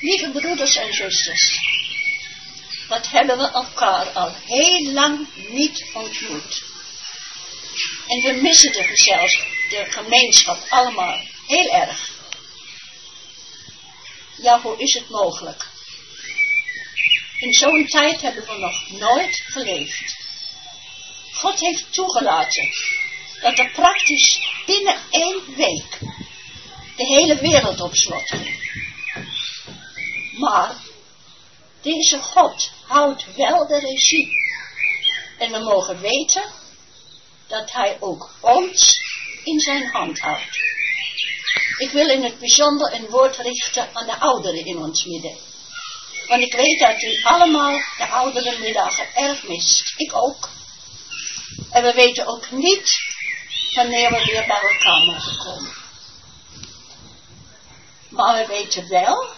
Lieve broeders en zusters, wat hebben we elkaar al heel lang niet ontmoet. En we missen de gezelschap, de gemeenschap allemaal heel erg. Ja, hoe is het mogelijk? In zo'n tijd hebben we nog nooit geleefd. God heeft toegelaten dat er praktisch binnen één week de hele wereld op slot ging. Maar deze God houdt wel de regie. En we mogen weten dat hij ook ons in zijn hand houdt. Ik wil in het bijzonder een woord richten aan de ouderen in ons midden. Want ik weet dat u allemaal de ouderenmiddagen erg mist. Ik ook. En we weten ook niet wanneer we weer bij elkaar mogen komen. Maar we weten wel,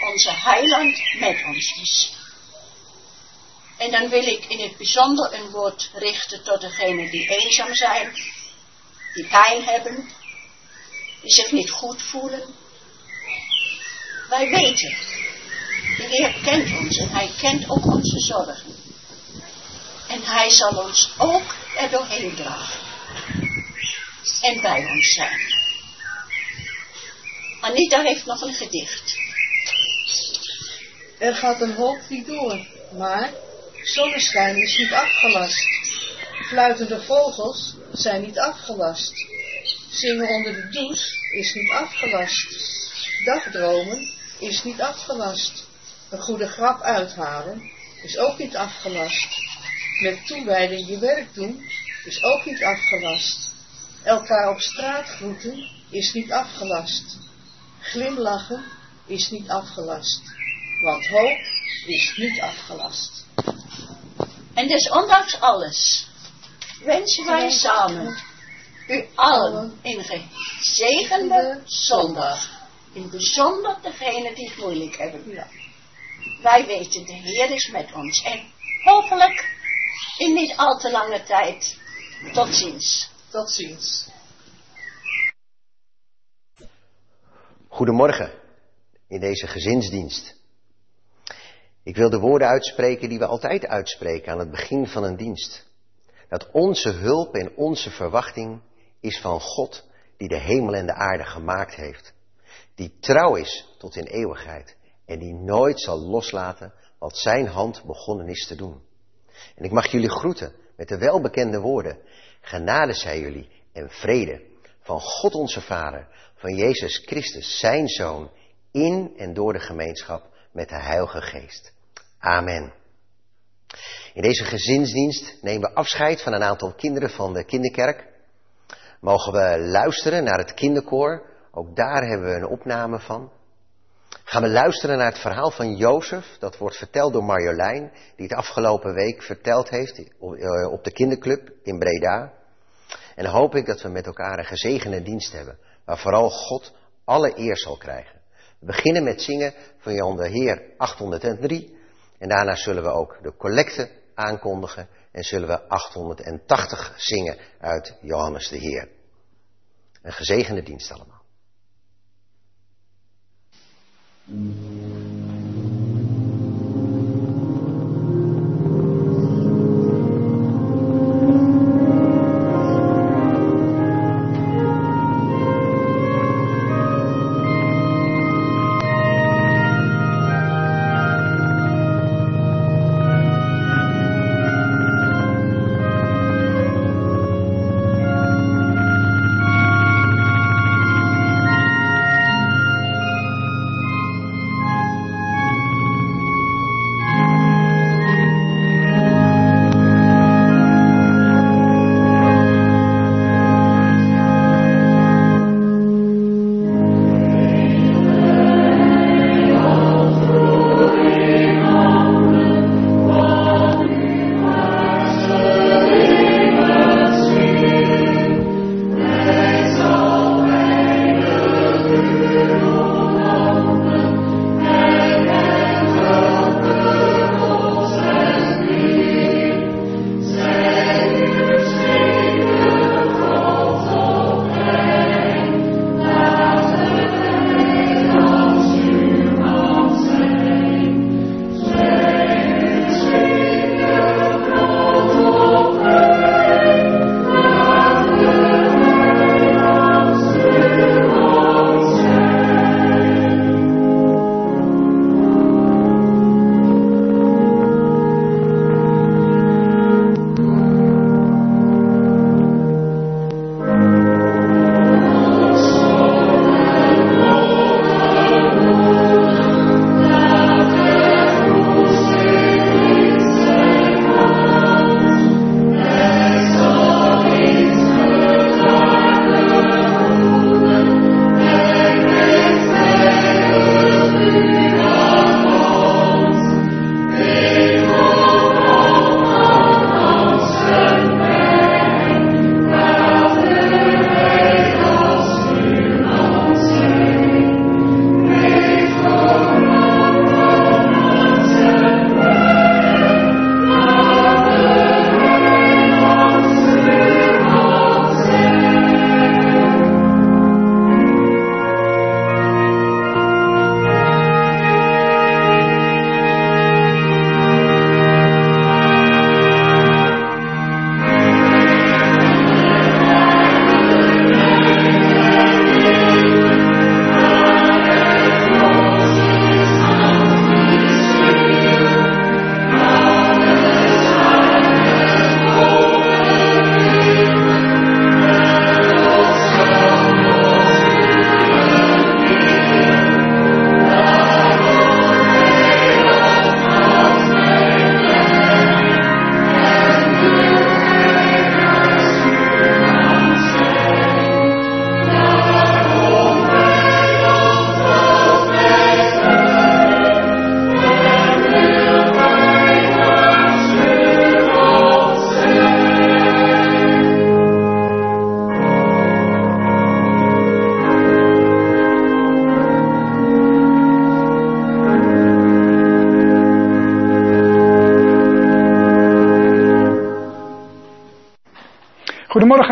onze heiland met ons is. En dan wil ik in het bijzonder een woord richten tot degenen die eenzaam zijn, die pijn hebben, die zich niet goed voelen. Wij weten, de Heer kent ons en Hij kent ook onze zorgen. En Hij zal ons ook er doorheen dragen. En bij ons zijn. Anita heeft nog een gedicht. Er gaat een niet door, maar zonneschijn is niet afgelast. Fluitende vogels zijn niet afgelast. Zingen onder de douche is niet afgelast. Dagdromen is niet afgelast. Een goede grap uithalen is ook niet afgelast. Met toewijding je werk doen is ook niet afgelast. Elkaar op straat groeten is niet afgelast. Glimlachen is niet afgelast. Want hoop is niet afgelast. En dus ondanks alles wensen wij samen u allen een gezegende zondag. In bijzonder degenen die het moeilijk hebben. Wij weten, de Heer is met ons. En hopelijk in niet al te lange tijd. Tot ziens. Tot ziens. Goedemorgen in deze gezinsdienst. Ik wil de woorden uitspreken die we altijd uitspreken aan het begin van een dienst. Dat onze hulp en onze verwachting is van God die de hemel en de aarde gemaakt heeft. Die trouw is tot in eeuwigheid en die nooit zal loslaten wat zijn hand begonnen is te doen. En ik mag jullie groeten met de welbekende woorden. Genade zij jullie en vrede van God onze Vader, van Jezus Christus, zijn Zoon, in en door de gemeenschap met de Heilige Geest. Amen. In deze gezinsdienst nemen we afscheid van een aantal kinderen van de kinderkerk. Mogen we luisteren naar het kinderkoor. Ook daar hebben we een opname van. Gaan we luisteren naar het verhaal van Jozef. Dat wordt verteld door Marjolein, die het afgelopen week verteld heeft eh, op de kinderclub in Breda. En hoop ik dat we met elkaar een gezegende dienst hebben. Waar vooral God alle eer zal krijgen. We beginnen met zingen van Jan de Heer 803. En daarna zullen we ook de collecte aankondigen en zullen we 880 zingen uit Johannes de Heer. Een gezegende dienst allemaal.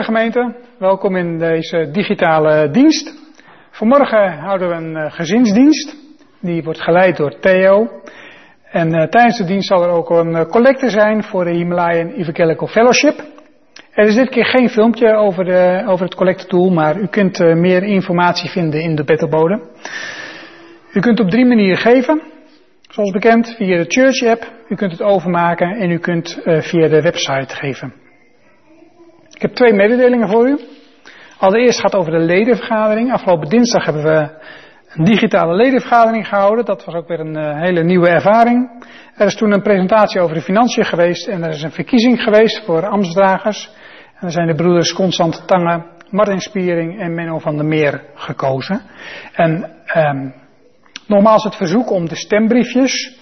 Gemeente, welkom in deze digitale dienst. Vanmorgen houden we een gezinsdienst, die wordt geleid door Theo. En tijdens de dienst zal er ook een collecte zijn voor de Himalayan Evangelical Fellowship. Er is dit keer geen filmpje over, de, over het maar u kunt meer informatie vinden in de bettelbode. U kunt op drie manieren geven. Zoals bekend via de Church app, u kunt het overmaken en u kunt via de website geven. Ik heb twee mededelingen voor u. Allereerst gaat het over de ledenvergadering. Afgelopen dinsdag hebben we een digitale ledenvergadering gehouden. Dat was ook weer een uh, hele nieuwe ervaring. Er is toen een presentatie over de financiën geweest en er is een verkiezing geweest voor ambtsdragers. En er zijn de broeders Constant Tange, Martin Spiering en Menno van der Meer gekozen. En um, Nogmaals het verzoek om de stembriefjes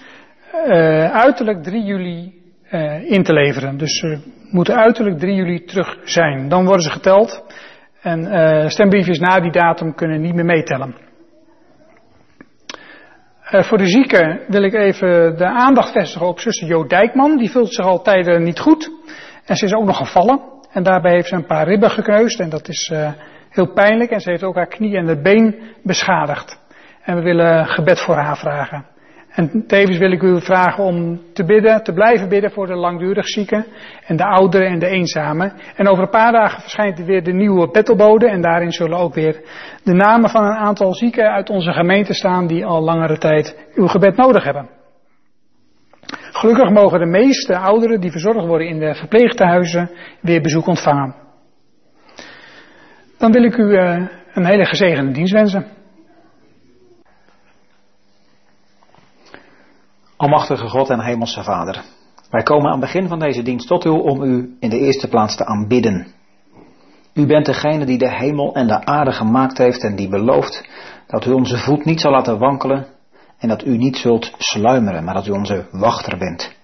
uh, uiterlijk 3 juli uh, in te leveren. Dus moeten uiterlijk 3 juli terug zijn. Dan worden ze geteld. En uh, stembriefjes na die datum kunnen niet meer meetellen. voor de zieken wil ik even de aandacht vestigen op zuster Jo Dijkman. Die voelt zich al tijden niet goed. En ze is ook nog gevallen. En daarbij heeft ze een paar ribben gekneusd. En dat is heel pijnlijk. En ze heeft ook haar knie en het been beschadigd. En we willen gebed voor haar vragen. En tevens wil ik u vragen om te bidden, te blijven bidden voor de langdurig zieken en de ouderen en de eenzamen. En over een paar dagen verschijnt weer de nieuwe bettelbode en daarin zullen ook weer de namen van een aantal zieken uit onze gemeente staan die al langere tijd uw gebed nodig hebben. Gelukkig mogen de meeste ouderen die verzorgd worden in de verpleegtehuizen weer bezoek ontvangen. Dan wil ik u uh, een hele gezegende dienst wensen. Almachtige God en Hemelse Vader, wij komen aan het begin van deze dienst tot u om u in de eerste plaats te aanbidden. U bent degene die de hemel en de aarde gemaakt heeft en die belooft dat u onze voet niet zal laten wankelen en dat u niet zult sluimeren, maar dat u onze wachter bent.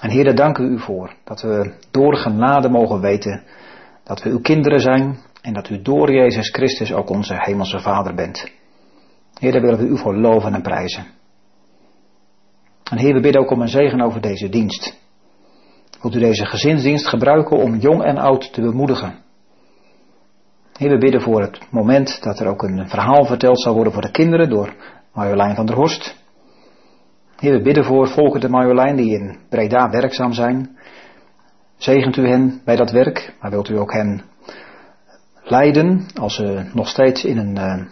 En Heer, dank u voor dat we door genade mogen weten dat we uw kinderen zijn en dat u door Jezus Christus ook onze hemelse Vader bent. Heer, daar willen we u voor loven en prijzen. En Heer, we bidden ook om een zegen over deze dienst. Wilt u deze gezinsdienst gebruiken om jong en oud te bemoedigen? Heer, we bidden voor het moment dat er ook een verhaal verteld zal worden voor de kinderen door Marjolein van der Horst. Heer, we bidden voor Volker de Marjolein die in Breda werkzaam zijn. Zegent u hen bij dat werk, maar wilt u ook hen leiden als ze nog steeds in een uh,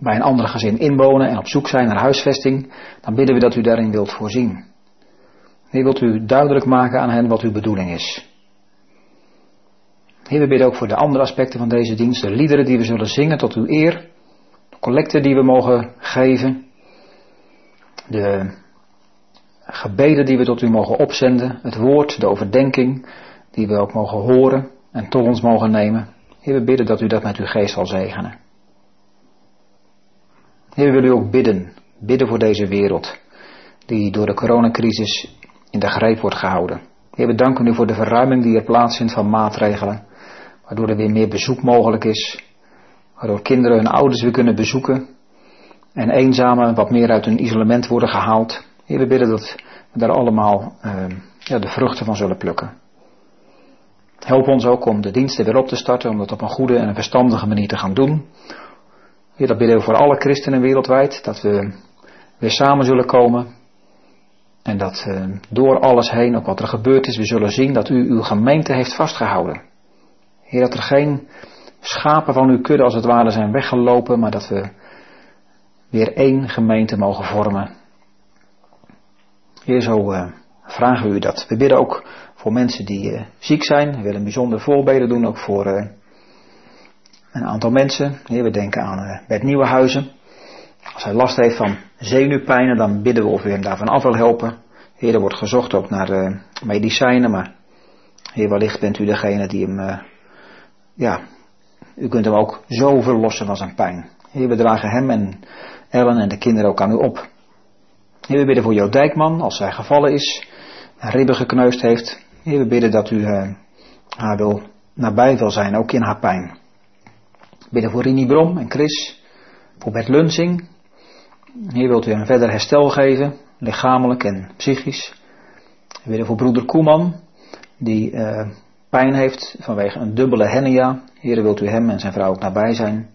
bij een ander gezin inwonen en op zoek zijn naar huisvesting, dan bidden we dat u daarin wilt voorzien. Heer, wilt u duidelijk maken aan hen wat uw bedoeling is. Heer, we bidden ook voor de andere aspecten van deze dienst, de liederen die we zullen zingen tot uw eer, de collecten die we mogen geven, de gebeden die we tot u mogen opzenden, het woord, de overdenking die we ook mogen horen en tot ons mogen nemen. Heer, we bidden dat u dat met uw geest zal zegenen. We willen u ook bidden. Bidden voor deze wereld. Die door de coronacrisis in de greep wordt gehouden. We danken u voor de verruiming die er plaatsvindt van maatregelen. Waardoor er weer meer bezoek mogelijk is. Waardoor kinderen hun ouders weer kunnen bezoeken. En eenzamen wat meer uit hun isolement worden gehaald. We bidden dat we daar allemaal uh, ja, de vruchten van zullen plukken. Help ons ook om de diensten weer op te starten, om dat op een goede en een verstandige manier te gaan doen. Heer, dat bidden we voor alle christenen wereldwijd, dat we weer samen zullen komen. En dat uh, door alles heen, ook wat er gebeurd is, we zullen zien dat u uw gemeente heeft vastgehouden. Heer, dat er geen schapen van uw kudde als het ware zijn weggelopen, maar dat we weer één gemeente mogen vormen. Heer, zo uh, vragen we u dat. We bidden ook voor mensen die uh, ziek zijn. We willen bijzonder voorbeden doen, ook voor een aantal mensen. We denken aan uh, Bert Nieuwenhuizen. Als hij last heeft van zenuwpijnen, dan bidden we of u hem daarvan af wil helpen. Heer, er wordt gezocht ook naar uh, medicijnen, maar Heer, wellicht bent u degene die hem, uh, ja, u kunt hem ook zo verlossen van zijn pijn. Heer, we dragen hem en Ellen en de kinderen ook aan u op. Heer, we bidden voor Jo Dijkman, als zij gevallen is, en ribben gekneusd heeft. Heer, we bidden dat u haar wil nabij wil zijn, ook in haar pijn bidden voor Rini Brom en Chris, voor Bert Lunsing. Hier wilt u hem verder herstel geven, lichamelijk en psychisch. We bidden voor broeder Koeman, die uh, pijn heeft vanwege een dubbele hernia. Heer, wilt u hem en zijn vrouw ook nabij zijn.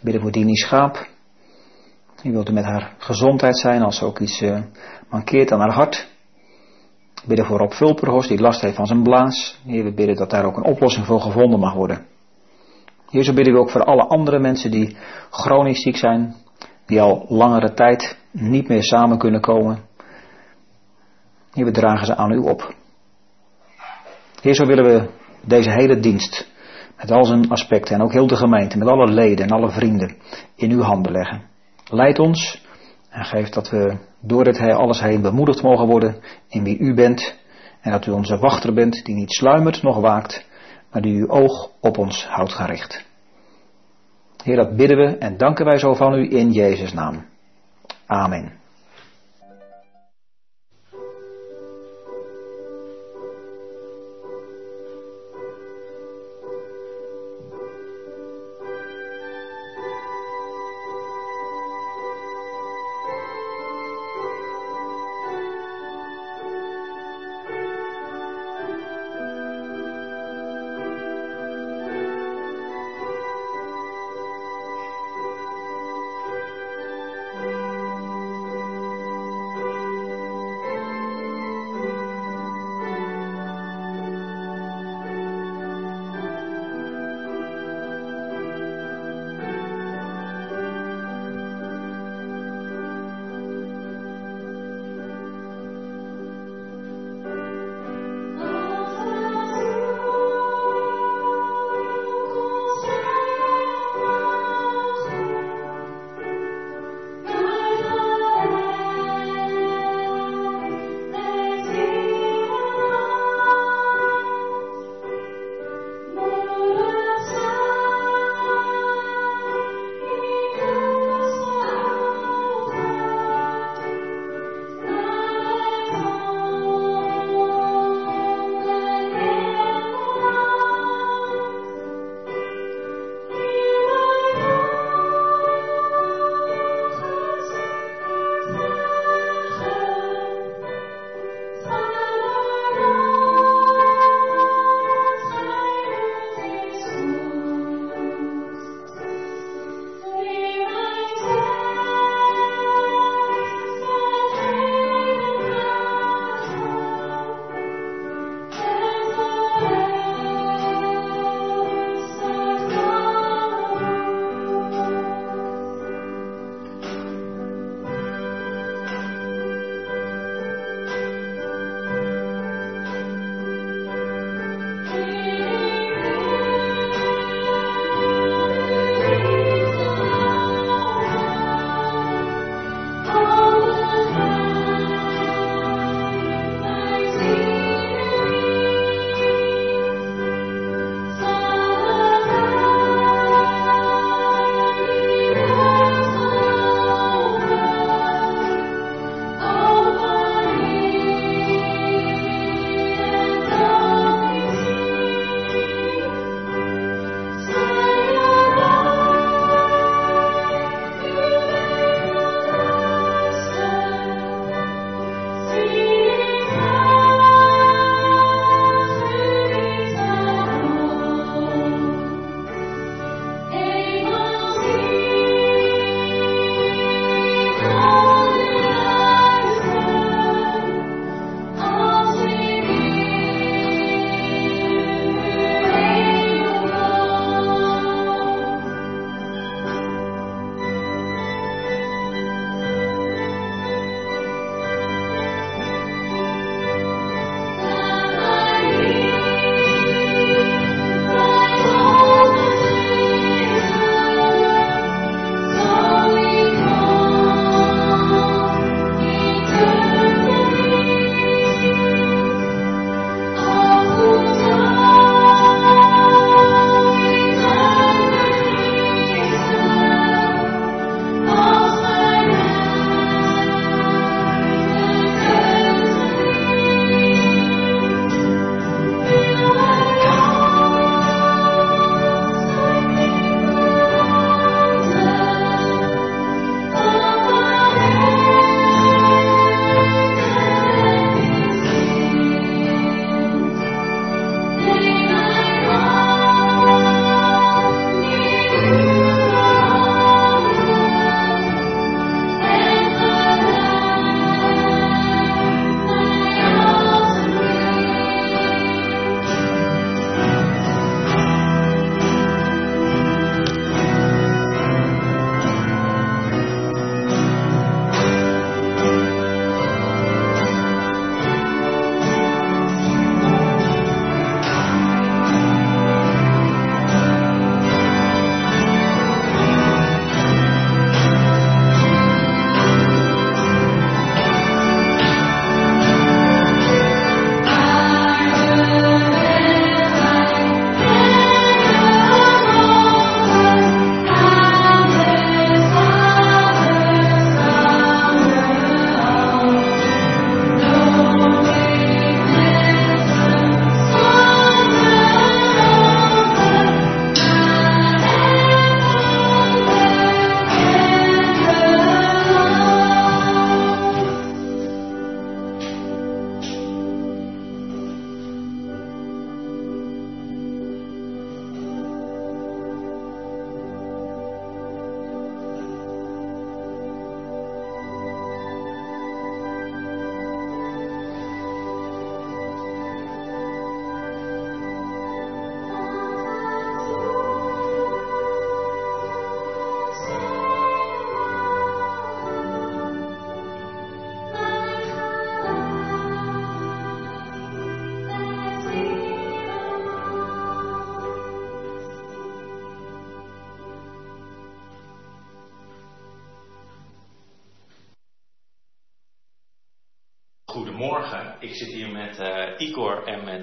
Bidden voor Dini Schaap. U wilt u met haar gezondheid zijn als ze ook iets uh, mankeert aan haar hart. Bidden voor Rob Vulperhorst die last heeft van zijn blaas. Heer, we bidden dat daar ook een oplossing voor gevonden mag worden. Heer, zo bidden we ook voor alle andere mensen die chronisch ziek zijn. Die al langere tijd niet meer samen kunnen komen. Heer, we dragen ze aan u op. Heer, zo willen we deze hele dienst met al zijn aspecten en ook heel de gemeente, met alle leden en alle vrienden in uw handen leggen. Leid ons en geef dat we door dit alles heen bemoedigd mogen worden in wie u bent en dat u onze wachter bent die niet sluimert nog waakt, maar die uw oog op ons houdt gericht. Heer, dat bidden we en danken wij zo van u in Jezus' naam. Amen.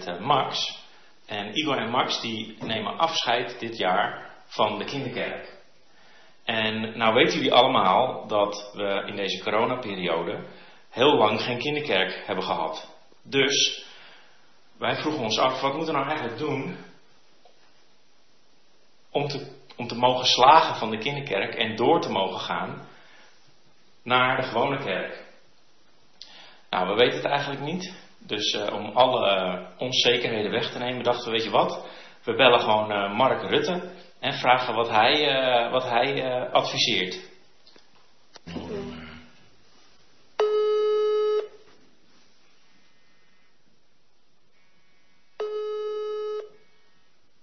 Uh, Max. En Igor en Max die nemen afscheid dit jaar van de kinderkerk. En nou weten jullie allemaal dat we in deze coronaperiode heel lang geen kinderkerk hebben gehad. Dus wij vroegen ons af, wat moeten we nou eigenlijk doen om te, om te mogen slagen van de kinderkerk en door te mogen gaan naar de gewone kerk? Nou, we weten het eigenlijk niet. Dus uh, om alle onzekerheden weg te nemen, dachten we, weet je wat? We bellen gewoon uh, Mark Rutte en vragen wat hij, uh, wat hij adviseert.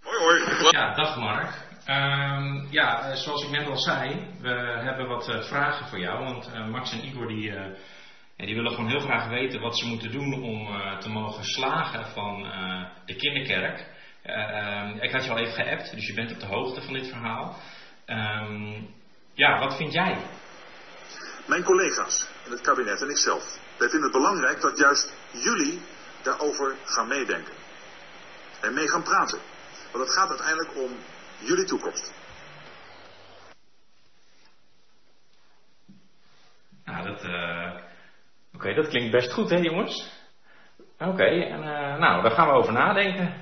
Hoi, hoi. Ja, dag Mark. Um, ja, zoals ik net al zei, we hebben wat vragen voor jou. Want Max en Igor die en die willen gewoon heel graag weten wat ze moeten doen om uh, te mogen slagen van uh, de kinderkerk. Uh, ik had je al even geappt, dus je bent op de hoogte van dit verhaal. Um, ja, wat vind jij? Mijn collega's in het kabinet en ikzelf, wij vinden het belangrijk dat juist jullie daarover gaan meedenken. En mee gaan praten. Want het gaat uiteindelijk om jullie toekomst. Nou, dat, Oké, dat klinkt best goed, hè, jongens? Oké, en uh, nou, daar gaan we over nadenken.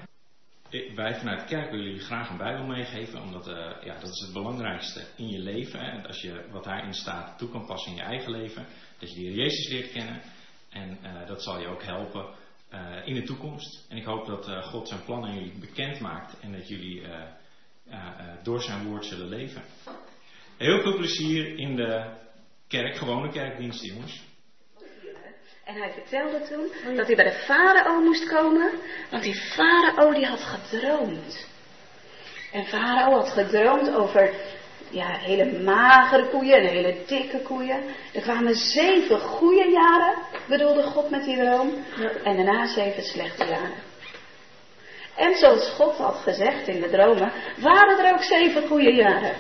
Wij vanuit de kerk willen jullie graag een Bijbel meegeven, omdat uh, ja, dat is het belangrijkste in je leven. En als je wat daarin staat toe kan passen in je eigen leven, dat je de Jezus leert kennen. En uh, dat zal je ook helpen in de toekomst. En ik hoop dat God zijn plan aan jullie bekend maakt en dat jullie door zijn woord zullen leven. Heel veel plezier in de kerk, gewone kerkdienst, jongens. En hij vertelde toen dat hij bij de farao moest komen, want die farao die had gedroomd. En farao had gedroomd over ja, hele magere koeien en hele dikke koeien. Er kwamen zeven goede jaren, bedoelde God met die droom, en daarna zeven slechte jaren. En zoals God had gezegd in de dromen, waren er ook zeven goede jaren.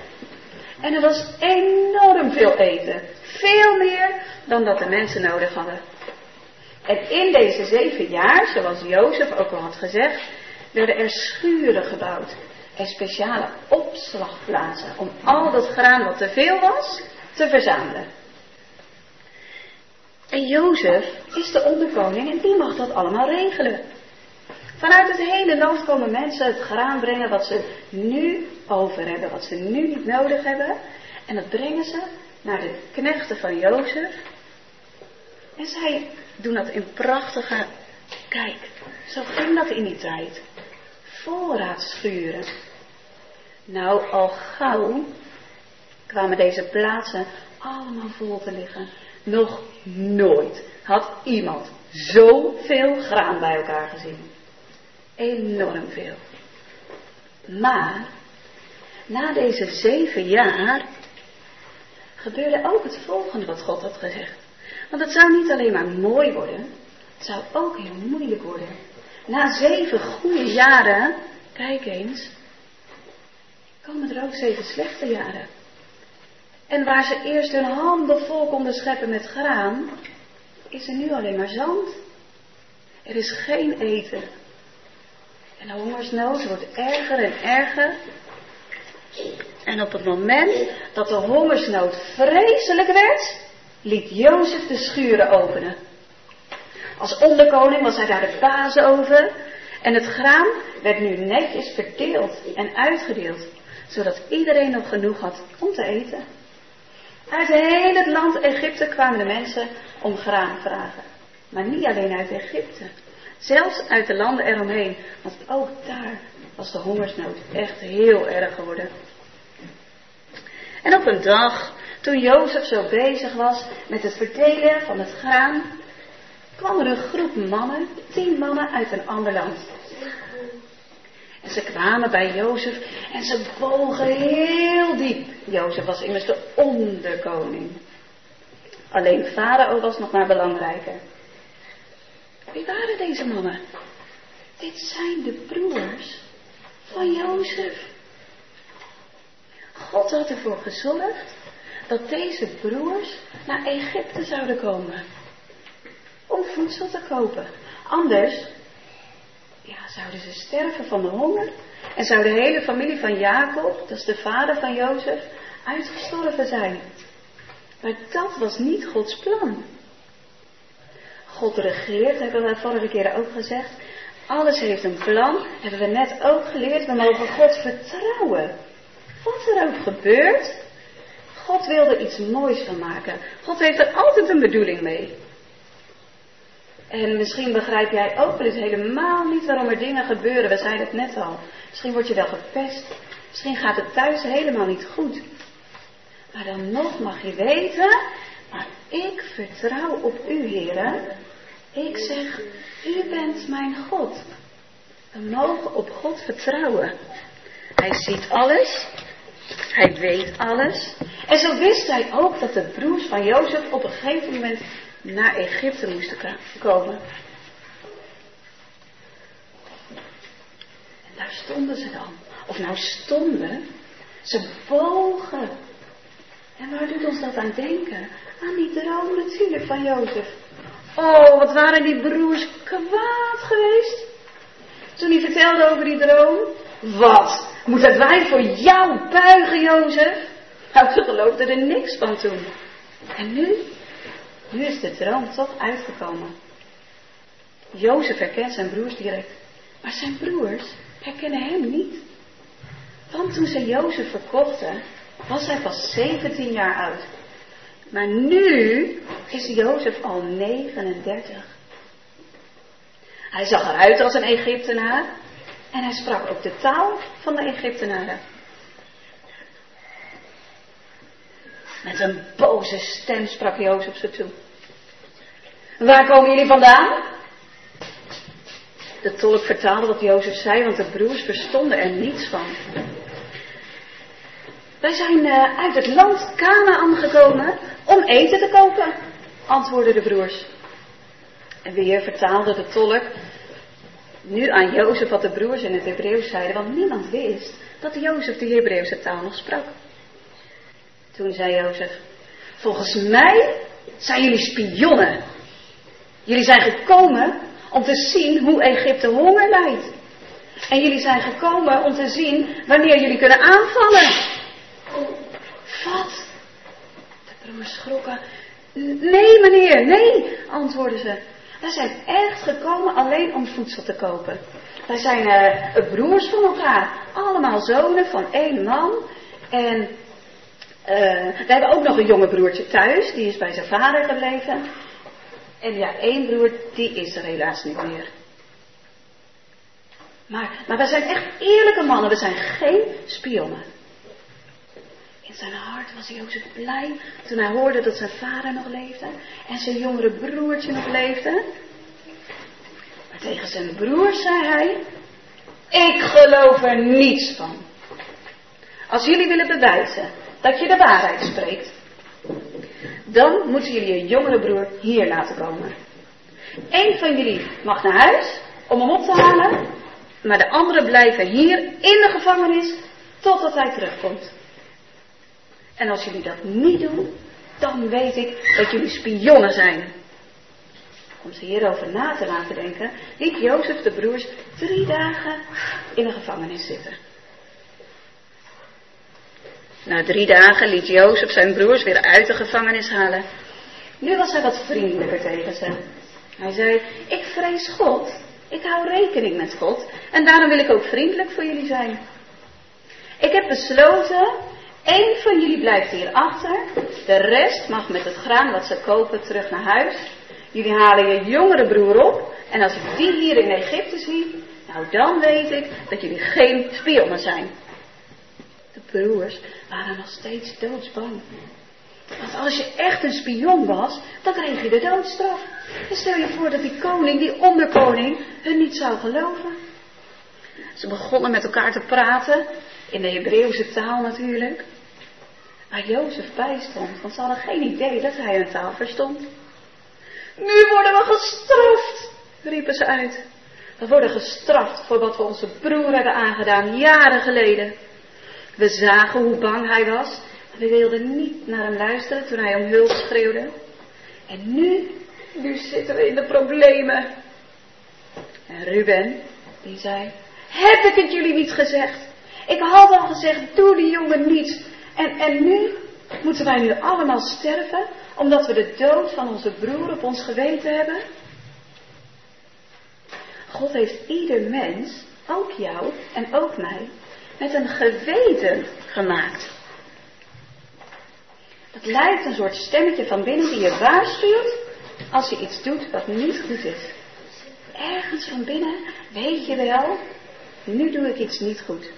En er was enorm veel eten. Veel meer dan dat de mensen nodig hadden. En in deze zeven jaar, zoals Jozef ook al had gezegd, werden er schuren gebouwd en speciale opslagplaatsen om al dat graan wat te veel was te verzamelen. En Jozef is de onderkoning en die mag dat allemaal regelen. Vanuit het hele land komen mensen het graan brengen wat ze nu over hebben, wat ze nu niet nodig hebben. En dat brengen ze naar de knechten van Jozef. En zij doen dat in prachtige. Kijk, zo ging dat in die tijd. Voorraadschuren. Nou, al gauw kwamen deze plaatsen allemaal vol te liggen. Nog nooit had iemand zoveel graan bij elkaar gezien. Enorm veel. Maar, na deze zeven jaar, gebeurde ook het volgende wat God had gezegd. Want het zou niet alleen maar mooi worden, het zou ook heel moeilijk worden. Na zeven goede jaren, kijk eens, komen er ook zeven slechte jaren. En waar ze eerst hun handen vol konden scheppen met graan, is er nu alleen maar zand. Er is geen eten. En de hongersnood wordt erger en erger. En op het moment dat de hongersnood vreselijk werd, liet Jozef de schuren openen. Als onderkoning was hij daar de baas over. En het graan werd nu netjes verdeeld en uitgedeeld, zodat iedereen nog genoeg had om te eten. Uit heel het land Egypte kwamen de mensen om graan vragen. Maar niet alleen uit Egypte, zelfs uit de landen eromheen, want ook daar was de hongersnood echt heel erg geworden. En op een dag toen Jozef zo bezig was met het verdelen van het graan, kwam er een groep mannen, tien mannen uit een ander land. En ze kwamen bij Jozef en ze bogen heel diep. Jozef was immers de onderkoning. Alleen Farao was nog maar belangrijker. Wie waren deze mannen? Dit zijn de broers van Jozef. God had ervoor gezorgd dat deze broers naar Egypte zouden komen. Om voedsel te kopen. Anders ja, zouden ze sterven van de honger. En zou de hele familie van Jacob, dat is de vader van Jozef, uitgestorven zijn. Maar dat was niet Gods plan. God regeert, hebben we vorige keer ook gezegd. Alles heeft een plan, hebben we net ook geleerd. We mogen God vertrouwen. Wat er ook gebeurt, God wil er iets moois van maken. God heeft er altijd een bedoeling mee. En misschien begrijp jij ook wel eens helemaal niet waarom er dingen gebeuren. We zeiden het net al. Misschien word je wel gepest. Misschien gaat het thuis helemaal niet goed. Maar dan nog mag je weten, maar ik vertrouw op u, heren. Ik zeg, u bent mijn God. We mogen op God vertrouwen. Hij ziet alles. Hij weet alles. En zo wist hij ook dat de broers van Jozef op een gegeven moment naar Egypte moesten komen. En daar stonden ze dan. Of nou stonden, ze bogen. En waar doet ons dat aan denken? Aan die droom natuurlijk van Jozef. Oh, wat waren die broers kwaad geweest. Toen hij vertelde over die droom. Wat? Moet wij voor jou buigen, Jozef? Nou, ze geloofden er niks van toen. En nu? Nu is de droom toch uitgekomen. Jozef herkent zijn broers direct. Maar zijn broers herkennen hem niet. Want toen ze Jozef verkochten, was hij pas 17 jaar oud. Maar nu is Jozef al 39. Hij zag eruit als een Egyptenaar en hij sprak ook de taal van de Egyptenaren. Met een boze stem sprak Jozef ze toe. Waar komen jullie vandaan? De tolk vertaalde wat Jozef zei, want de broers verstonden er niets van. Wij zijn uh, uit het land Canaan gekomen om eten te kopen, antwoordden de broers. En weer vertaalde de tolk nu aan Jozef wat de broers in het Hebreeuws zeiden, want niemand wist dat Jozef de Hebreeuwse taal nog sprak. Toen zei Jozef, volgens mij zijn jullie spionnen. Jullie zijn gekomen om te zien hoe Egypte honger lijdt. En jullie zijn gekomen om te zien wanneer jullie kunnen aanvallen. Wat? De broers schrokken. Nee, meneer, nee, antwoordden ze. Wij zijn echt gekomen alleen om voedsel te kopen. Wij zijn uh, broers van elkaar. Allemaal zonen van één man. En uh, we hebben ook nog een jonge broertje thuis. Die is bij zijn vader gebleven. En ja, één broer, die is er helaas niet meer. Maar, maar wij zijn echt eerlijke mannen. We zijn geen spionnen. Zijn hart was Jozef blij toen hij hoorde dat zijn vader nog leefde en zijn jongere broertje nog leefde. Maar tegen zijn broer zei hij, ik geloof er niets van. Als jullie willen bewijzen dat je de waarheid spreekt, dan moeten jullie je jongere broer hier laten komen. Eén van jullie mag naar huis om hem op te halen, maar de anderen blijven hier in de gevangenis totdat hij terugkomt. En als jullie dat niet doen, dan weet ik dat jullie spionnen zijn. Om ze hierover na te laten denken, liet Jozef de broers drie dagen in de gevangenis zitten. Na drie dagen liet Jozef zijn broers weer uit de gevangenis halen. Nu was hij wat vriendelijker tegen ze. Hij zei, ik vrees God, ik hou rekening met God en daarom wil ik ook vriendelijk voor jullie zijn. Ik heb besloten Eén van jullie blijft hier achter. De rest mag met het graan wat ze kopen terug naar huis. Jullie halen je jongere broer op. En als ik die hier in Egypte zie, nou dan weet ik dat jullie geen spionnen zijn. De broers waren nog steeds doodsbang. Want als je echt een spion was, dan kreeg je de doodstraf. En stel je voor dat die koning, die onderkoning, hun niet zou geloven. Ze begonnen met elkaar te praten, in de Hebreeuwse taal natuurlijk. Waar Jozef bij stond, want ze hadden geen idee dat hij hun taal verstond. Nu worden we gestraft, riepen ze uit. We worden gestraft voor wat we onze broer hebben aangedaan jaren geleden. We zagen hoe bang hij was, we wilden niet naar hem luisteren toen hij om hulp schreeuwde. En nu nu zitten we in de problemen. En Ruben, die zei, heb ik het jullie niet gezegd? Ik had al gezegd, doe die jongen niet. En, en nu moeten wij nu allemaal sterven, omdat we de dood van onze broer op ons geweten hebben? God heeft ieder mens, ook jou en ook mij, met een geweten gemaakt. Dat lijkt een soort stemmetje van binnen die je waarschuwt als je iets doet wat niet goed is. Ergens van binnen weet je wel, nu doe ik iets niet goed.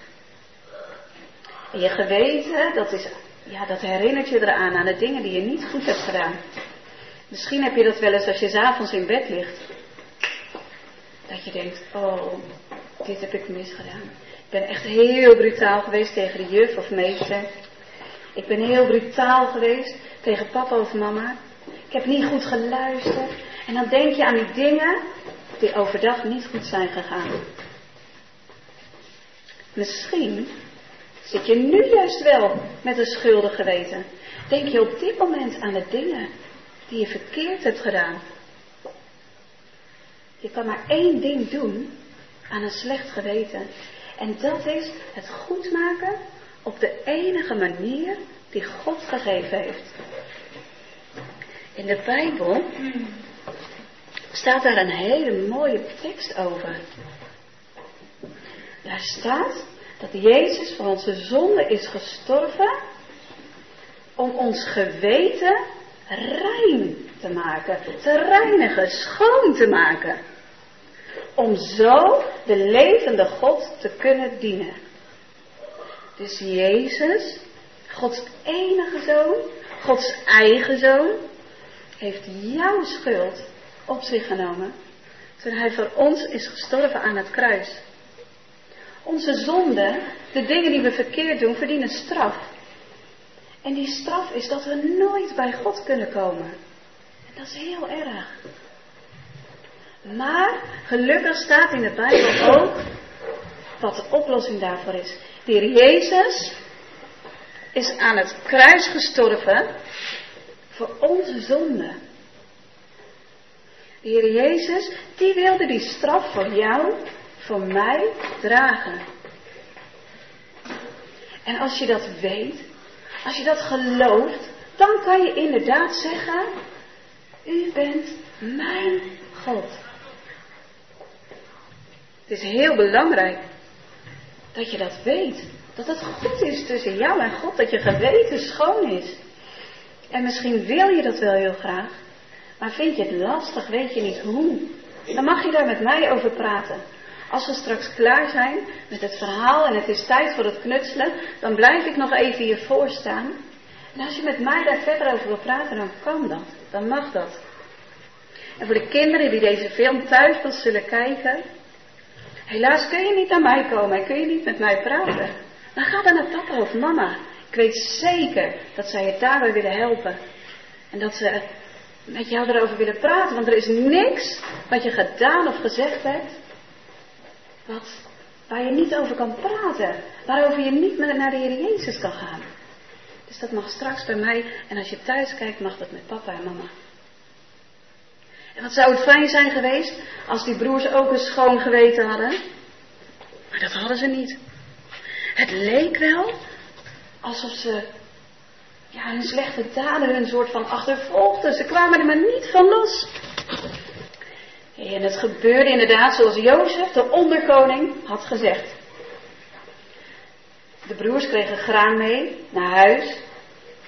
Je geweten, dat, is, ja, dat herinnert je eraan, aan de dingen die je niet goed hebt gedaan. Misschien heb je dat wel eens als je s'avonds in bed ligt. Dat je denkt, oh, dit heb ik misgedaan. Ik ben echt heel brutaal geweest tegen de juf of meester. Ik ben heel brutaal geweest tegen papa of mama. Ik heb niet goed geluisterd. En dan denk je aan die dingen die overdag niet goed zijn gegaan. Misschien zit je nu juist wel met een schuldig geweten. Denk je op dit moment aan de dingen die je verkeerd hebt gedaan. Je kan maar één ding doen aan een slecht geweten. En dat is het goed maken op de enige manier die God gegeven heeft. In de Bijbel staat daar een hele mooie tekst over. Daar staat dat Jezus voor onze zonde is gestorven om ons geweten rein te maken, te reinigen, schoon te maken. Om zo de levende God te kunnen dienen. Dus Jezus, Gods enige zoon, Gods eigen zoon, heeft jouw schuld op zich genomen. Toen hij voor ons is gestorven aan het kruis. Onze zonden, de dingen die we verkeerd doen, verdienen straf. En die straf is dat we nooit bij God kunnen komen. En dat is heel erg. Maar gelukkig staat in de Bijbel ook wat de oplossing daarvoor is. De Heer Jezus is aan het kruis gestorven voor onze zonde. De Heer Jezus, die wilde die straf voor jou, voor mij dragen. En als je dat weet, als je dat gelooft, dan kan je inderdaad zeggen, u bent mijn God. Het is heel belangrijk dat je dat weet. Dat het goed is tussen jou en God, dat je geweten schoon is. En misschien wil je dat wel heel graag, maar vind je het lastig, weet je niet hoe. Dan mag je daar met mij over praten. Als we straks klaar zijn met het verhaal en het is tijd voor het knutselen, dan blijf ik nog even hier voor staan. En als je met mij daar verder over wil praten, dan kan dat. Dan mag dat. En voor de kinderen die deze film thuis wel zullen kijken, helaas kun je niet naar mij komen en kun je niet met mij praten. Dan ga dan naar papa of mama. Ik weet zeker dat zij je daarbij willen helpen. En dat ze met jou erover willen praten. Want er is niks wat je gedaan of gezegd hebt. Waar je niet over kan praten. Waarover je niet naar de Heer Jezus kan gaan. Dus dat mag straks bij mij. En als je thuis kijkt, mag dat met papa en mama. En wat zou het fijn zijn geweest als die broers ook een schoon geweten hadden. Maar dat hadden ze niet. Het leek wel alsof ze ja, hun slechte daden hun soort van achtervolgden. Ze kwamen er maar niet van los. En het gebeurde inderdaad zoals Jozef, de onderkoning, had gezegd. De broers kregen graan mee naar huis,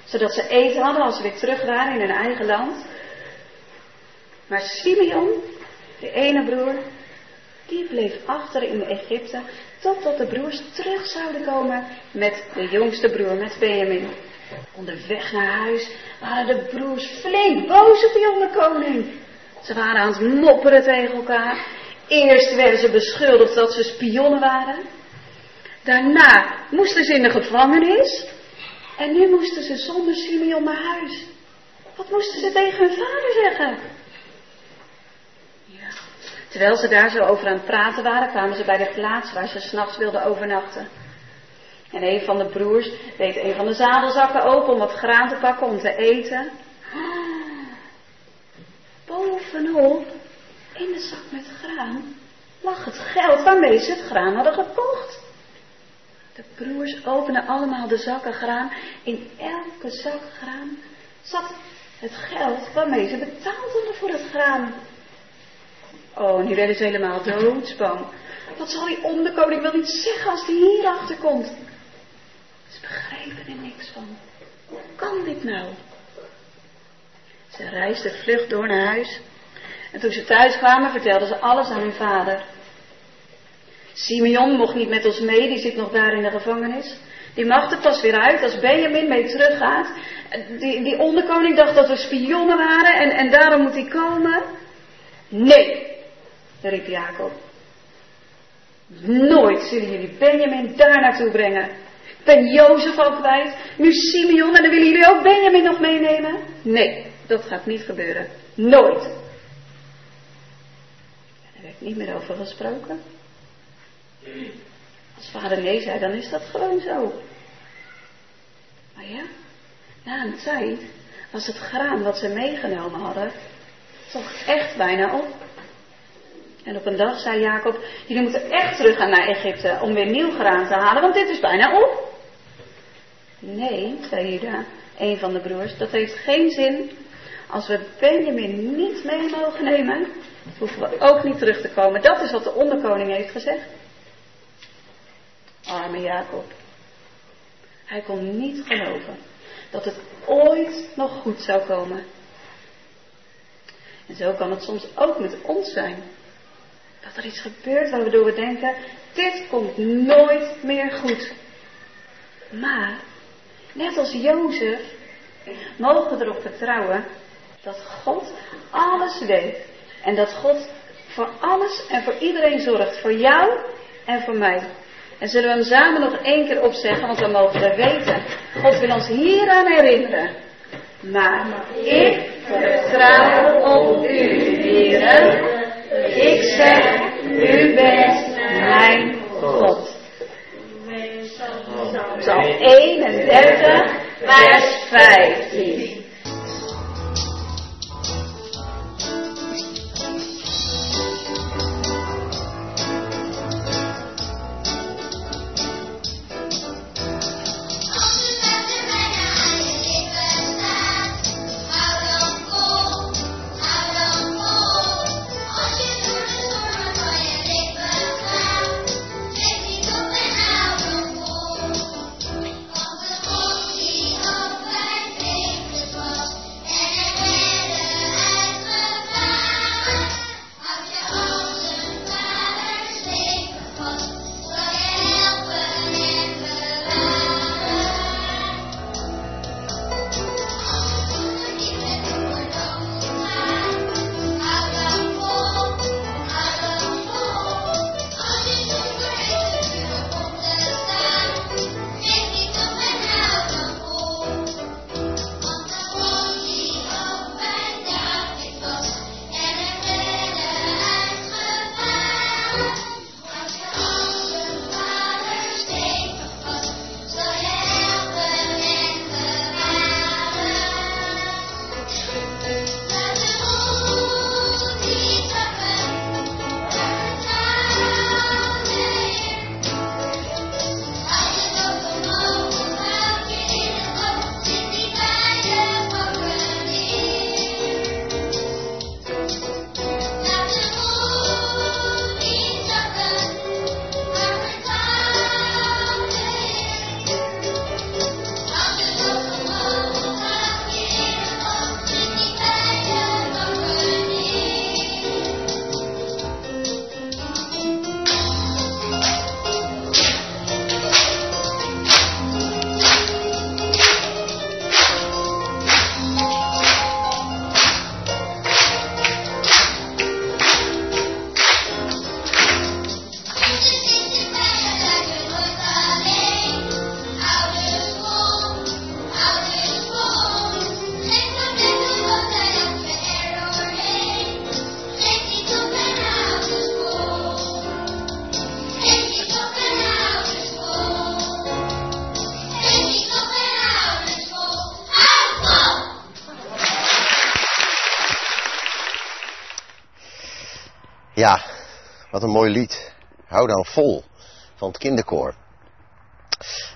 zodat ze eten hadden als ze weer terug waren in hun eigen land. Maar Simeon, de ene broer, die bleef achter in Egypte totdat de broers terug zouden komen met de jongste broer, met Benjamin. Onderweg naar huis waren de broers flink boos op de jonge koning. Ze waren aan het mopperen tegen elkaar. Eerst werden ze beschuldigd dat ze spionnen waren. Daarna moesten ze in de gevangenis. En nu moesten ze zonder Simeon naar huis. Wat moesten ze tegen hun vader zeggen? Terwijl ze daar zo over aan het praten waren, kwamen ze bij de plaats waar ze s'nachts wilden overnachten. En een van de broers deed een van de zadelzakken open om wat graan te pakken om te eten. Bovenop, in de zak met graan, lag het geld waarmee ze het graan hadden gekocht. De broers openden allemaal de zakken graan. In elke zak graan zat het geld waarmee ze betaald hadden voor het graan. Oh, nu werden ze helemaal doodsbang. Wat zal die onderkoning wel niet zeggen als hij hierachter komt? Ze begrepen er niks van. Hoe kan dit nou? Ze reisden vlug door naar huis. En toen ze thuis kwamen, vertelden ze alles aan hun vader. Simeon mocht niet met ons mee, die zit nog daar in de gevangenis. Die mag er pas weer uit als Benjamin mee teruggaat. Die, die onderkoning dacht dat we spionnen waren en, en daarom moet hij komen. Nee, riep Jacob. Nooit zullen jullie Benjamin daar naartoe brengen. Ik ben Jozef al kwijt, nu Simeon en dan willen jullie ook Benjamin nog meenemen? Nee, dat gaat niet gebeuren. Nooit. Er werd niet meer over gesproken. Als vader nee zei, dan is dat gewoon zo. Maar ja, na een tijd was het graan wat ze meegenomen hadden toch echt bijna op. En op een dag zei Jacob, jullie moeten echt terug gaan naar Egypte om weer nieuw graan te halen, want dit is bijna op. Nee, zei Juda, een van de broers, dat heeft geen zin. Als we Benjamin niet mee mogen nemen, hoeven we ook niet terug te komen. Dat is wat de onderkoning heeft gezegd. Arme Jacob. Hij kon niet geloven dat het ooit nog goed zou komen. En zo kan het soms ook met ons zijn. Dat er iets gebeurt waardoor we denken, dit komt nooit meer goed. Maar, net als Jozef, mogen we erop vertrouwen dat God alles weet. En dat God voor alles en voor iedereen zorgt. Voor jou en voor mij. En zullen we hem samen nog één keer opzeggen, want we mogen er weten. God wil ons hieraan herinneren. Maar ik vertrouw op u, heren. Ik zeg, u bent mijn God. Psalm 31, vers 15. Wat een mooi lied. Hou dan vol van het kinderkoor.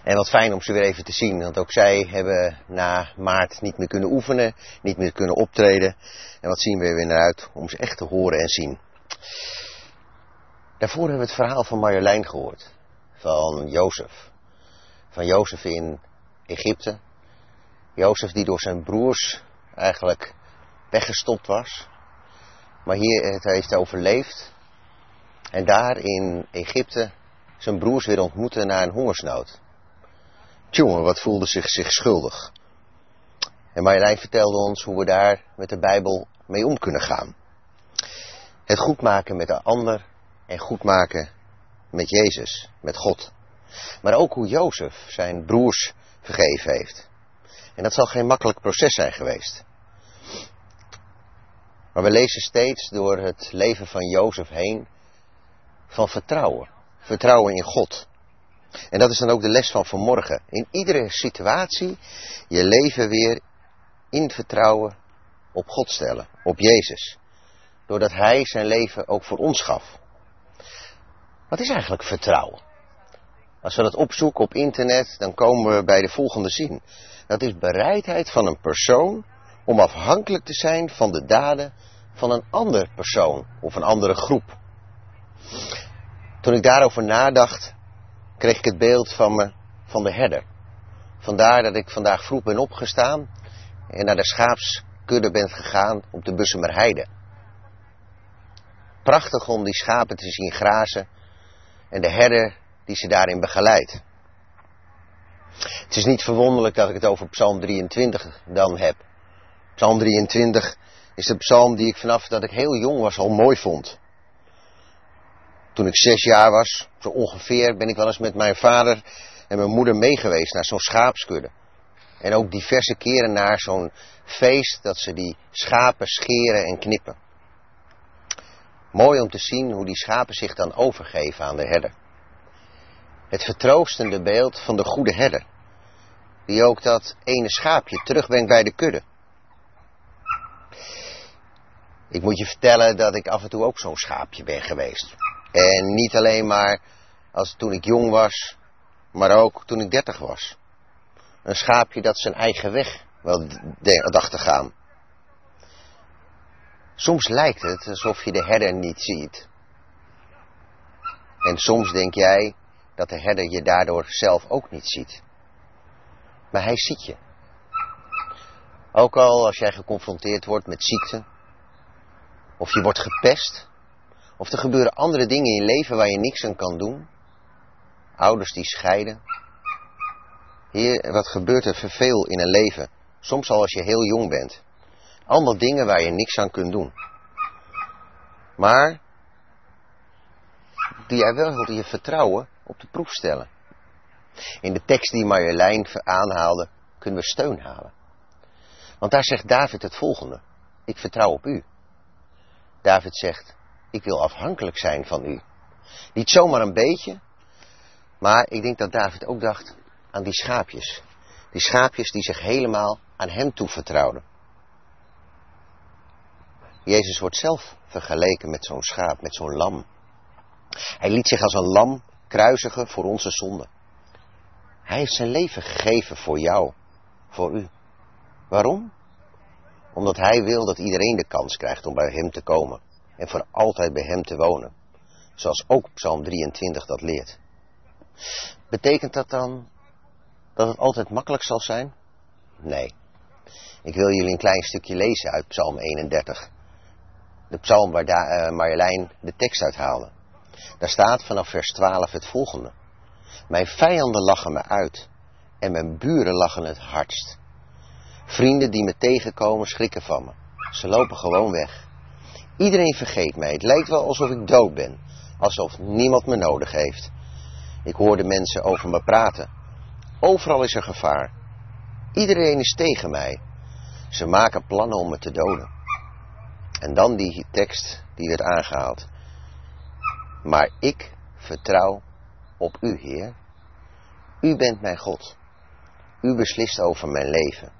En wat fijn om ze weer even te zien, want ook zij hebben na maart niet meer kunnen oefenen, niet meer kunnen optreden. En wat zien we er weer naar uit om ze echt te horen en zien. Daarvoor hebben we het verhaal van Marjolein gehoord, van Jozef. Van Jozef in Egypte. Jozef die door zijn broers eigenlijk weggestopt was. Maar hier het heeft overleefd. En daar in Egypte zijn broers weer ontmoeten na een hongersnood. Tjonge, wat voelde zich, zich schuldig. En Marjolein vertelde ons hoe we daar met de Bijbel mee om kunnen gaan. Het goed maken met de ander en goed maken met Jezus, met God. Maar ook hoe Jozef zijn broers vergeven heeft. En dat zal geen makkelijk proces zijn geweest. Maar we lezen steeds door het leven van Jozef heen van vertrouwen. Vertrouwen in God. En dat is dan ook de les van vanmorgen. In iedere situatie je leven weer in vertrouwen op God stellen, op Jezus. Doordat Hij zijn leven ook voor ons gaf. Wat is eigenlijk vertrouwen? Als we dat opzoeken op internet, dan komen we bij de volgende zin. Dat is bereidheid van een persoon om afhankelijk te zijn van de daden van een ander persoon of een andere groep. Toen ik daarover nadacht, kreeg ik het beeld van, me, van de herder. Vandaar dat ik vandaag vroeg ben opgestaan en naar de schaapskudde ben gegaan op de Bussemerheide. Prachtig om die schapen te zien grazen en de herder die ze daarin begeleidt. Het is niet verwonderlijk dat ik het over Psalm 23 dan heb. Psalm 23 is de psalm die ik vanaf dat ik heel jong was al mooi vond. Toen ik zes jaar was, zo ongeveer, ben ik wel eens met mijn vader en mijn moeder meegeweest naar zo'n schaapskudde. En ook diverse keren naar zo'n feest dat ze die schapen scheren en knippen. Mooi om te zien hoe die schapen zich dan overgeven aan de herder. Het vertroostende beeld van de goede herder. Die ook dat ene schaapje terugbrengt bij de kudde. Ik moet je vertellen dat ik af en toe ook zo'n schaapje ben geweest. En niet alleen maar als toen ik jong was, maar ook toen ik dertig was. Een schaapje dat zijn eigen weg wel dacht te gaan. Soms lijkt het alsof je de herder niet ziet. En soms denk jij dat de herder je daardoor zelf ook niet ziet. Maar hij ziet je. Ook al als jij geconfronteerd wordt met ziekte, of je wordt gepest, of er gebeuren andere dingen in je leven waar je niks aan kan doen. Ouders die scheiden. Heer, wat gebeurt er veel in een leven? Soms al als je heel jong bent. Allemaal dingen waar je niks aan kunt doen. Maar die jij wel je vertrouwen op de proef stellen. In de tekst die Marjolein aanhaalde, kunnen we steun halen. Want daar zegt David het volgende. Ik vertrouw op u. David zegt, ik wil afhankelijk zijn van u. Niet zomaar een beetje, maar ik denk dat David ook dacht aan die schaapjes. Die schaapjes die zich helemaal aan hem toevertrouwden. Jezus wordt zelf vergeleken met zo'n schaap, met zo'n lam. Hij liet zich als een lam kruisigen voor onze zonde. Hij heeft zijn leven gegeven voor jou, voor u. Waarom? Omdat hij wil dat iedereen de kans krijgt om bij hem te komen en voor altijd bij hem te wonen. Zoals ook Psalm 23 dat leert. Betekent dat dan dat het altijd makkelijk zal zijn? Nee. Ik wil jullie een klein stukje lezen uit Psalm 31. De psalm waar uh, Marjolein de tekst uithaalde. Daar staat vanaf vers 12 het volgende. Mijn vijanden lachen me uit en mijn buren lachen het hardst. Vrienden die me tegenkomen schrikken van me. Ze lopen gewoon weg. Iedereen vergeet mij. Het lijkt wel alsof ik dood ben. Alsof niemand me nodig heeft. Ik hoor de mensen over me praten. Overal is er gevaar. Iedereen is tegen mij. Ze maken plannen om me te doden. En dan die tekst die werd aangehaald. Maar ik vertrouw op u, Heer. U bent mijn God. U beslist over mijn leven.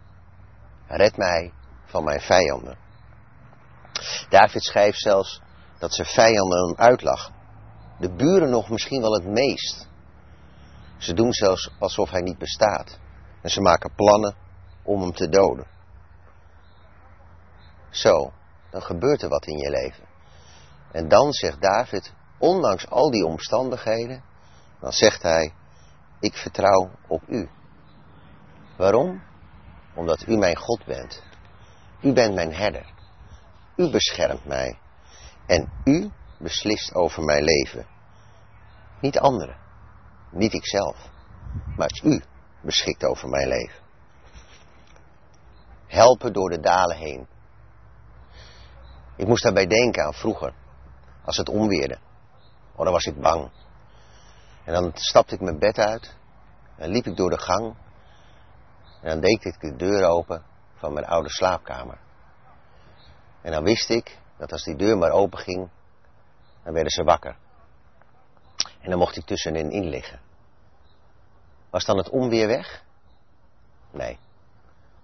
Red mij van mijn vijanden. David schrijft zelfs dat ze vijanden hem uitlachen. De buren nog misschien wel het meest. Ze doen zelfs alsof hij niet bestaat. En ze maken plannen om hem te doden. Zo, dan gebeurt er wat in je leven. En dan zegt David, ondanks al die omstandigheden, dan zegt hij, ik vertrouw op u. Waarom? Omdat u mijn God bent. U bent mijn herder. U beschermt mij. En u beslist over mijn leven. Niet anderen. Niet ikzelf. Maar u beschikt over mijn leven. Helpen door de dalen heen. Ik moest daarbij denken aan vroeger. Als het onweerde. Oh, dan was ik bang. En dan stapte ik mijn bed uit. En liep ik door de gang. En dan deed ik de deur open van mijn oude slaapkamer. En dan wist ik dat als die deur maar open ging, dan werden ze wakker. En dan mocht ik tussenin in liggen. Was dan het onweer weg? Nee.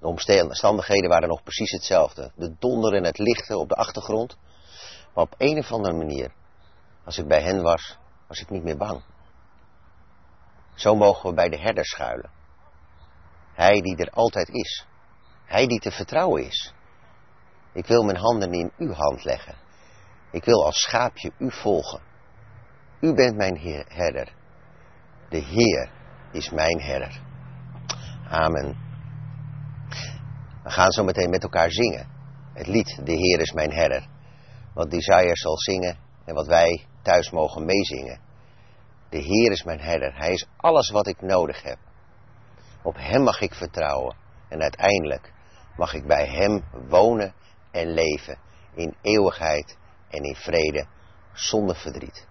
De omstandigheden waren nog precies hetzelfde. De donder en het lichten op de achtergrond. Maar op een of andere manier, als ik bij hen was, was ik niet meer bang. Zo mogen we bij de herder schuilen. Hij die er altijd is. Hij die te vertrouwen is. Ik wil mijn handen in uw hand leggen. Ik wil als schaapje u volgen. U bent mijn herder. De Heer is mijn herder. Amen. We gaan zo meteen met elkaar zingen. Het lied De Heer is mijn herder. Wat Desire zal zingen en wat wij thuis mogen meezingen. De Heer is mijn herder. Hij is alles wat ik nodig heb. Op Hem mag ik vertrouwen. En uiteindelijk mag ik bij Hem wonen en leven. In eeuwigheid en in vrede. Zonder verdriet.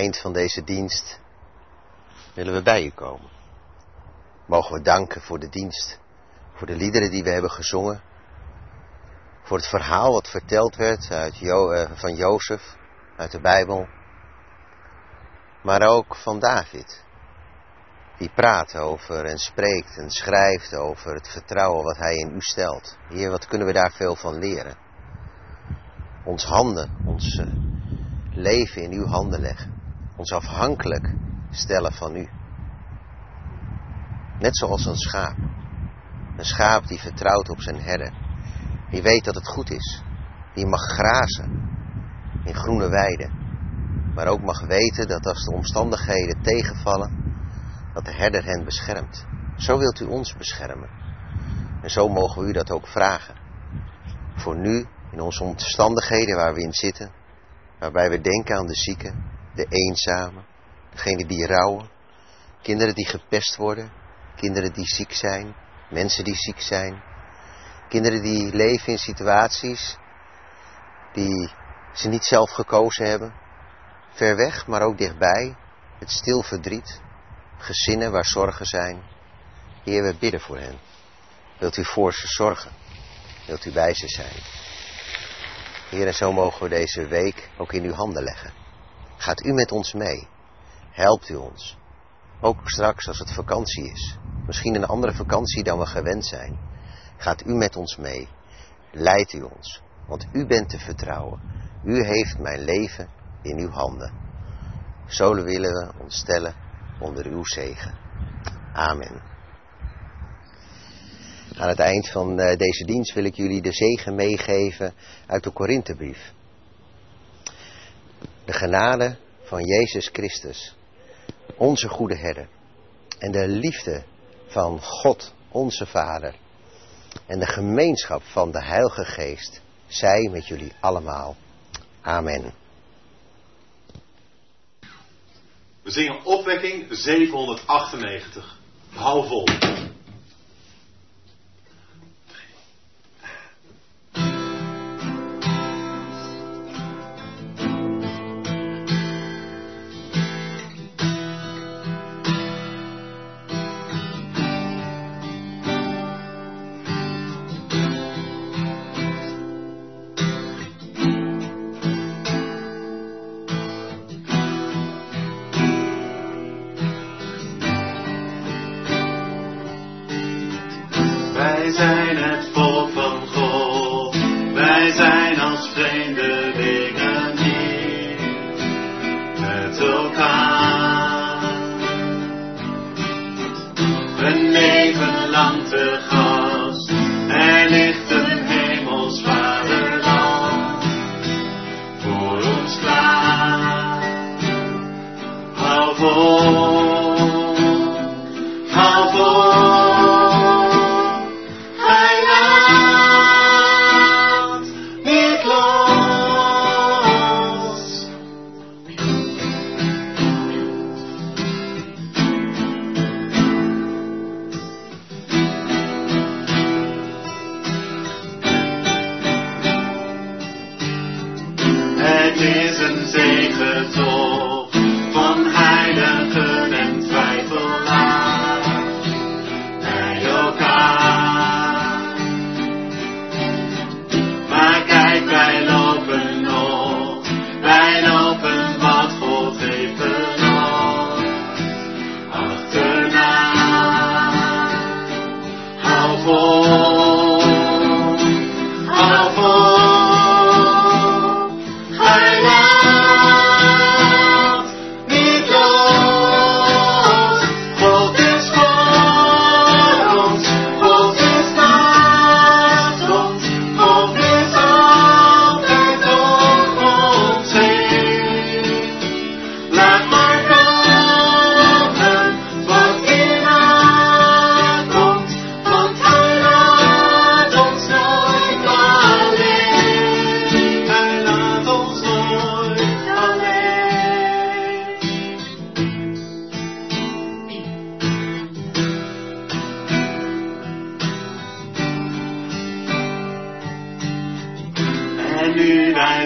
Eind van deze dienst willen we bij u komen. Mogen we danken voor de dienst, voor de liederen die we hebben gezongen, voor het verhaal wat verteld werd uit jo uh, van Jozef, uit de Bijbel, maar ook van David, die praat over en spreekt en schrijft over het vertrouwen wat hij in u stelt. Heer, wat kunnen we daar veel van leren? Ons handen, ons uh, leven in uw handen leggen, ons afhankelijk stellen van u. Net zoals een schaap. Een schaap die vertrouwt op zijn herder. Die weet dat het goed is. Die mag grazen in groene weiden. Maar ook mag weten dat als de omstandigheden tegenvallen, dat de herder hen beschermt. Zo wilt u ons beschermen. En zo mogen we u dat ook vragen. Voor nu, in onze omstandigheden waar we in zitten, waarbij we denken aan de zieken, de eenzamen, degenen die rouwen, kinderen die gepest worden, kinderen die ziek zijn, mensen die ziek zijn, kinderen die leven in situaties die ze niet zelf gekozen hebben, ver weg, maar ook dichtbij, het stil verdriet, gezinnen waar zorgen zijn. Heer, we bidden voor hen. Wilt u voor ze zorgen? Wilt u bij ze zijn? Heer, en zo mogen we deze week ook in uw handen leggen. Gaat u met ons mee? Helpt u ons? Ook straks als het vakantie is. Misschien een andere vakantie dan we gewend zijn. Gaat u met ons mee. Leidt u ons. Want u bent te vertrouwen. U heeft mijn leven in uw handen. Zo willen we ons stellen onder uw zegen. Amen. Aan het eind van eh, deze dienst wil ik jullie de zegen meegeven uit de Korinthebrief. De genade van Jezus Christus, onze goede herder, en de liefde van God, onze Vader, en de gemeenschap van de Heilige Geest, zij met jullie allemaal. Amen. We zingen opwekking 798. Hou vol. met elkaar.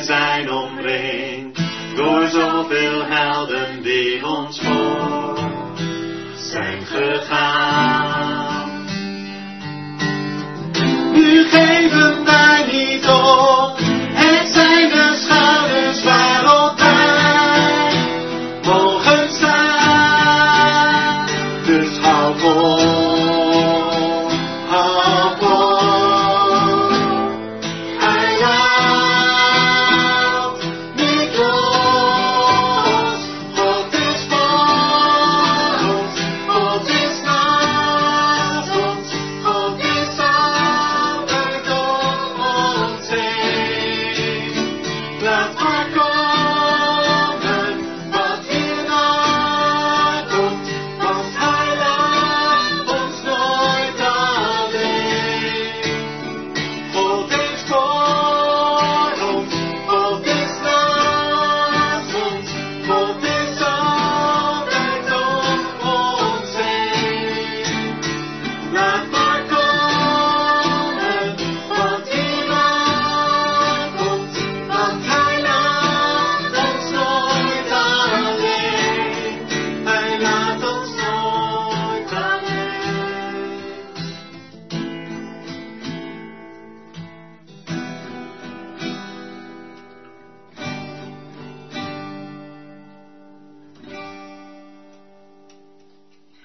zijn omringd door zoveel helden die ons voor zijn gegaan.